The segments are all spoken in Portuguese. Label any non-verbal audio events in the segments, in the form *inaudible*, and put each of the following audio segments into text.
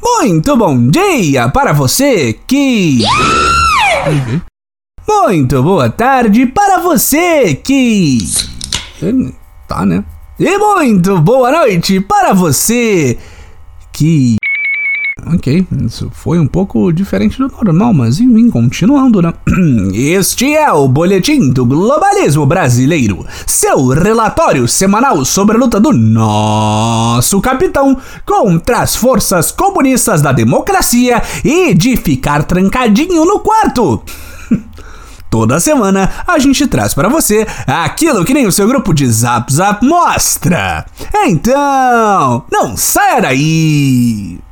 Muito bom dia para você que. Muito boa tarde para você que. Tá, né? E muito boa noite para você que. Ok, isso foi um pouco diferente do normal, mas enfim, continuando, né? *clears throat* Este é o Boletim do Globalismo Brasileiro, seu relatório semanal sobre a luta do nosso capitão contra as forças comunistas da democracia e de ficar trancadinho no quarto. *laughs* Toda semana a gente traz para você aquilo que nem o seu grupo de Zap Zap mostra. Então, não saia daí!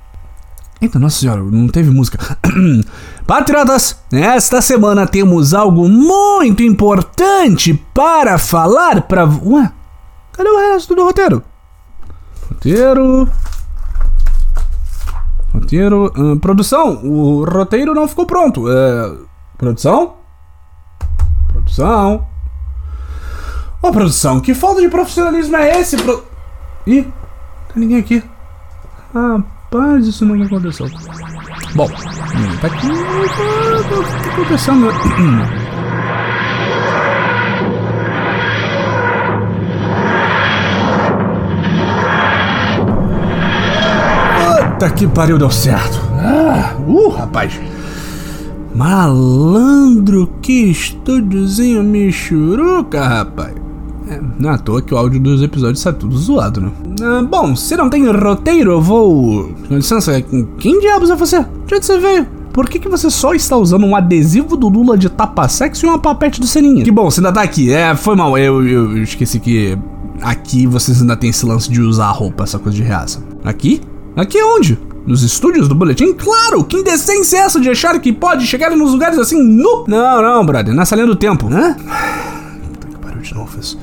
Eita, nossa senhora, não teve música. *clears throat* Patriotas, esta semana temos algo muito importante para falar para. Ué, cadê o resto do roteiro? Roteiro. Roteiro. Produção, o roteiro não ficou pronto. Uh, produção? Produção. Ô, oh, produção, que falta de profissionalismo é esse? Pro... Ih, tem ninguém aqui. Ah, Rapaz, isso não aconteceu. Bom, tá aqui. O que tá acontecendo? *clears throat* Puta que pariu, deu certo. Ah, uh, rapaz. Malandro, que estúdiozinho michuruca, rapaz. É, não é à toa que o áudio dos episódios está tudo zoado, né? Ah, bom, se não tem roteiro, eu vou. Com licença, quem diabos é você? De onde você veio? Por que, que você só está usando um adesivo do Lula de tapa-sexo e uma papete do Seninha? Que bom, você ainda tá aqui. É, foi mal, eu, eu, eu esqueci que aqui vocês ainda tem esse lance de usar roupa, essa coisa de reaça. Aqui? Aqui onde? Nos estúdios do boletim? Claro! Que indecência é essa de achar que pode chegar nos lugares assim nu? Não, não, brother, nessa linha do tempo, né? De.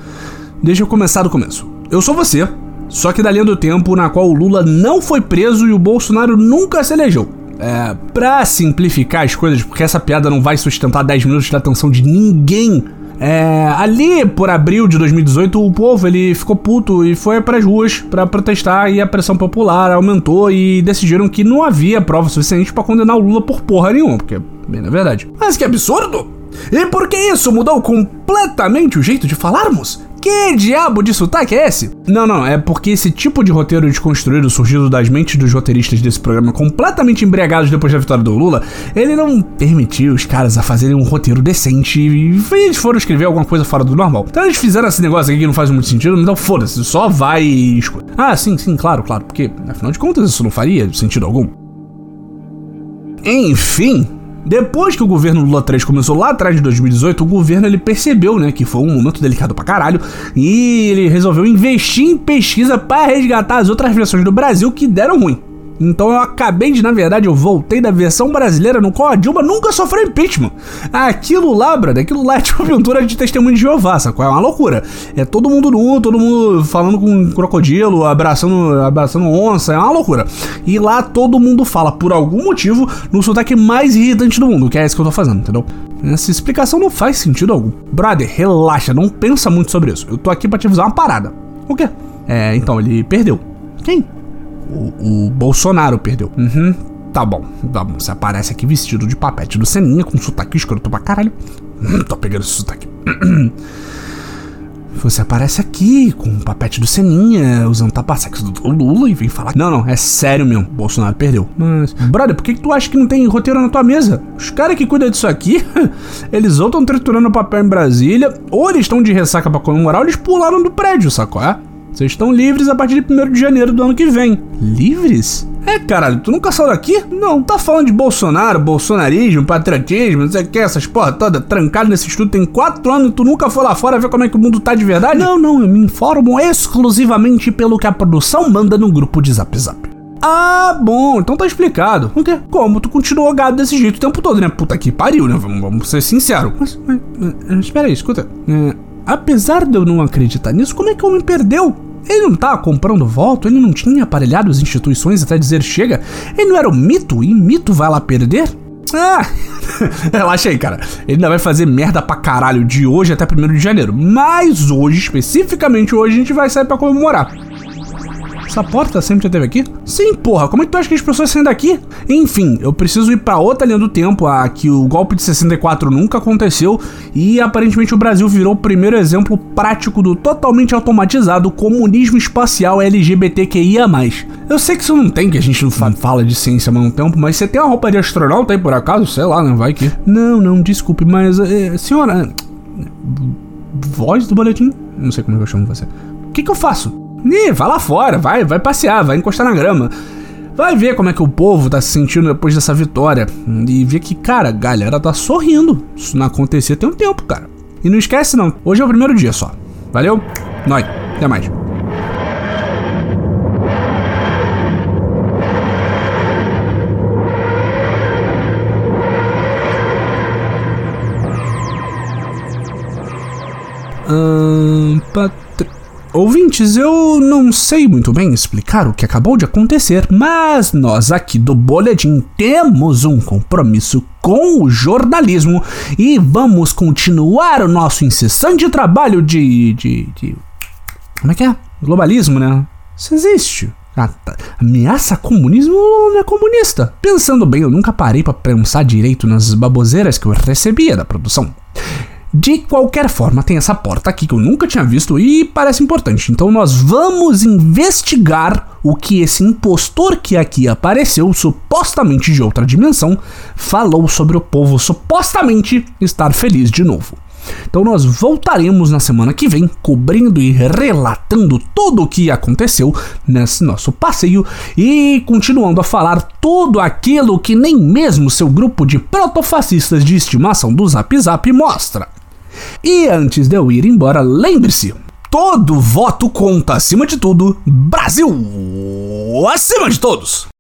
Deixa eu começar do começo. Eu sou você, só que da linha do tempo na qual o Lula não foi preso e o Bolsonaro nunca se elegeu. É, pra simplificar as coisas, porque essa piada não vai sustentar 10 minutos de atenção de ninguém. É, ali por abril de 2018, o povo ele ficou puto e foi para as ruas para protestar e a pressão popular aumentou e decidiram que não havia prova suficiente para condenar o Lula por porra nenhuma, porque bem na verdade. Mas que absurdo! E por que isso mudou completamente o jeito de falarmos? Que diabo de sotaque é esse? Não, não, é porque esse tipo de roteiro desconstruído surgido das mentes dos roteiristas desse programa completamente embriagados depois da vitória do Lula, ele não permitiu os caras a fazerem um roteiro decente e eles foram escrever alguma coisa fora do normal. Então eles fizeram esse negócio aqui que não faz muito sentido, então foda-se, só vai e escuta. Ah, sim, sim, claro, claro, porque afinal de contas isso não faria sentido algum. Enfim, depois que o governo Lula 3 começou lá atrás de 2018, o governo ele percebeu, né, que foi um momento delicado pra caralho e ele resolveu investir em pesquisa para resgatar as outras versões do Brasil que deram ruim. Então eu acabei de, na verdade, eu voltei da versão brasileira no qual a Dilma nunca sofreu impeachment. Aquilo lá, brother, aquilo lá é tipo aventura de testemunho de Jeová, sacou? É uma loucura. É todo mundo nu, todo mundo falando com um crocodilo, abraçando, abraçando onça, é uma loucura. E lá todo mundo fala, por algum motivo, no sotaque mais irritante do mundo, que é esse que eu tô fazendo, entendeu? Essa explicação não faz sentido algum. Brother, relaxa, não pensa muito sobre isso. Eu tô aqui pra te avisar uma parada. O quê? É, então, ele perdeu. Quem? O, o Bolsonaro perdeu. Uhum. Tá bom, tá bom. Você aparece aqui vestido de papete do Seninha, com sotaque escroto pra caralho. Hum, tô pegando esse sotaque. *clears throat* Você aparece aqui com o papete do Seninha, usando tapa-sexo do Lula e vem falar. Não, não, é sério mesmo. Bolsonaro perdeu. Mas, brother, por que, que tu acha que não tem roteiro na tua mesa? Os caras que cuidam disso aqui, *laughs* eles ou estão triturando papel em Brasília, ou eles estão de ressaca pra comemorar, ou eles pularam do prédio, sacou? É? Vocês estão livres a partir de 1 de janeiro do ano que vem. Livres? É, caralho, tu nunca saiu daqui? Não, tá falando de Bolsonaro, bolsonarismo, patriotismo, não sei o que, essas porra toda, trancado nesse estudo tem quatro anos e tu nunca foi lá fora ver como é que o mundo tá de verdade? Não, não, eu me informo exclusivamente pelo que a produção manda no grupo de Zap Zap. Ah, bom, então tá explicado. O quê? Como tu continuou gado desse jeito o tempo todo, né? Puta que pariu, né? Vamos, vamos ser sinceros. Mas, mas, mas, espera aí, escuta. É, Apesar de eu não acreditar nisso, como é que o homem perdeu? Ele não estava comprando voto, ele não tinha aparelhado as instituições até dizer chega, ele não era um mito e mito vai lá perder? Ah, *laughs* relaxa aí, cara. Ele ainda vai fazer merda pra caralho de hoje até 1 de janeiro. Mas hoje, especificamente hoje, a gente vai sair pra comemorar. Essa porta sempre teve aqui? Sim, porra, como é que tu acha que as pessoas saem daqui? Enfim, eu preciso ir para outra linha do tempo, a que o golpe de 64 nunca aconteceu e aparentemente o Brasil virou o primeiro exemplo prático do totalmente automatizado comunismo espacial LGBTQIA+. Eu sei que isso não tem, que a gente não fala de ciência há um tempo, mas você tem uma roupa de astronauta aí por acaso? Sei lá, não vai que... Não, não, desculpe, mas... É, senhora... Voz do boletim? Não sei como é eu chamo você. O que que eu faço? Ih, vai lá fora, vai, vai passear, vai encostar na grama. Vai ver como é que o povo tá se sentindo depois dessa vitória. E ver que, cara, a galera tá sorrindo. Isso não acontecia tem um tempo, cara. E não esquece não, hoje é o primeiro dia só. Valeu? Nós. Até mais. Ouvintes, eu não sei muito bem explicar o que acabou de acontecer, mas nós aqui do Boletim temos um compromisso com o jornalismo e vamos continuar o nosso incessante trabalho de. de. de. Como é que é? Globalismo, né? Isso existe. Ah, tá. Ameaça comunismo não é comunista. Pensando bem, eu nunca parei para pensar direito nas baboseiras que eu recebia da produção. De qualquer forma, tem essa porta aqui que eu nunca tinha visto e parece importante. Então nós vamos investigar o que esse impostor que aqui apareceu, supostamente de outra dimensão, falou sobre o povo supostamente estar feliz de novo. Então nós voltaremos na semana que vem, cobrindo e relatando tudo o que aconteceu nesse nosso passeio e continuando a falar tudo aquilo que nem mesmo seu grupo de protofascistas de estimação do Zap Zap mostra. E antes de eu ir embora, lembre-se: todo voto conta acima de tudo. Brasil acima de todos!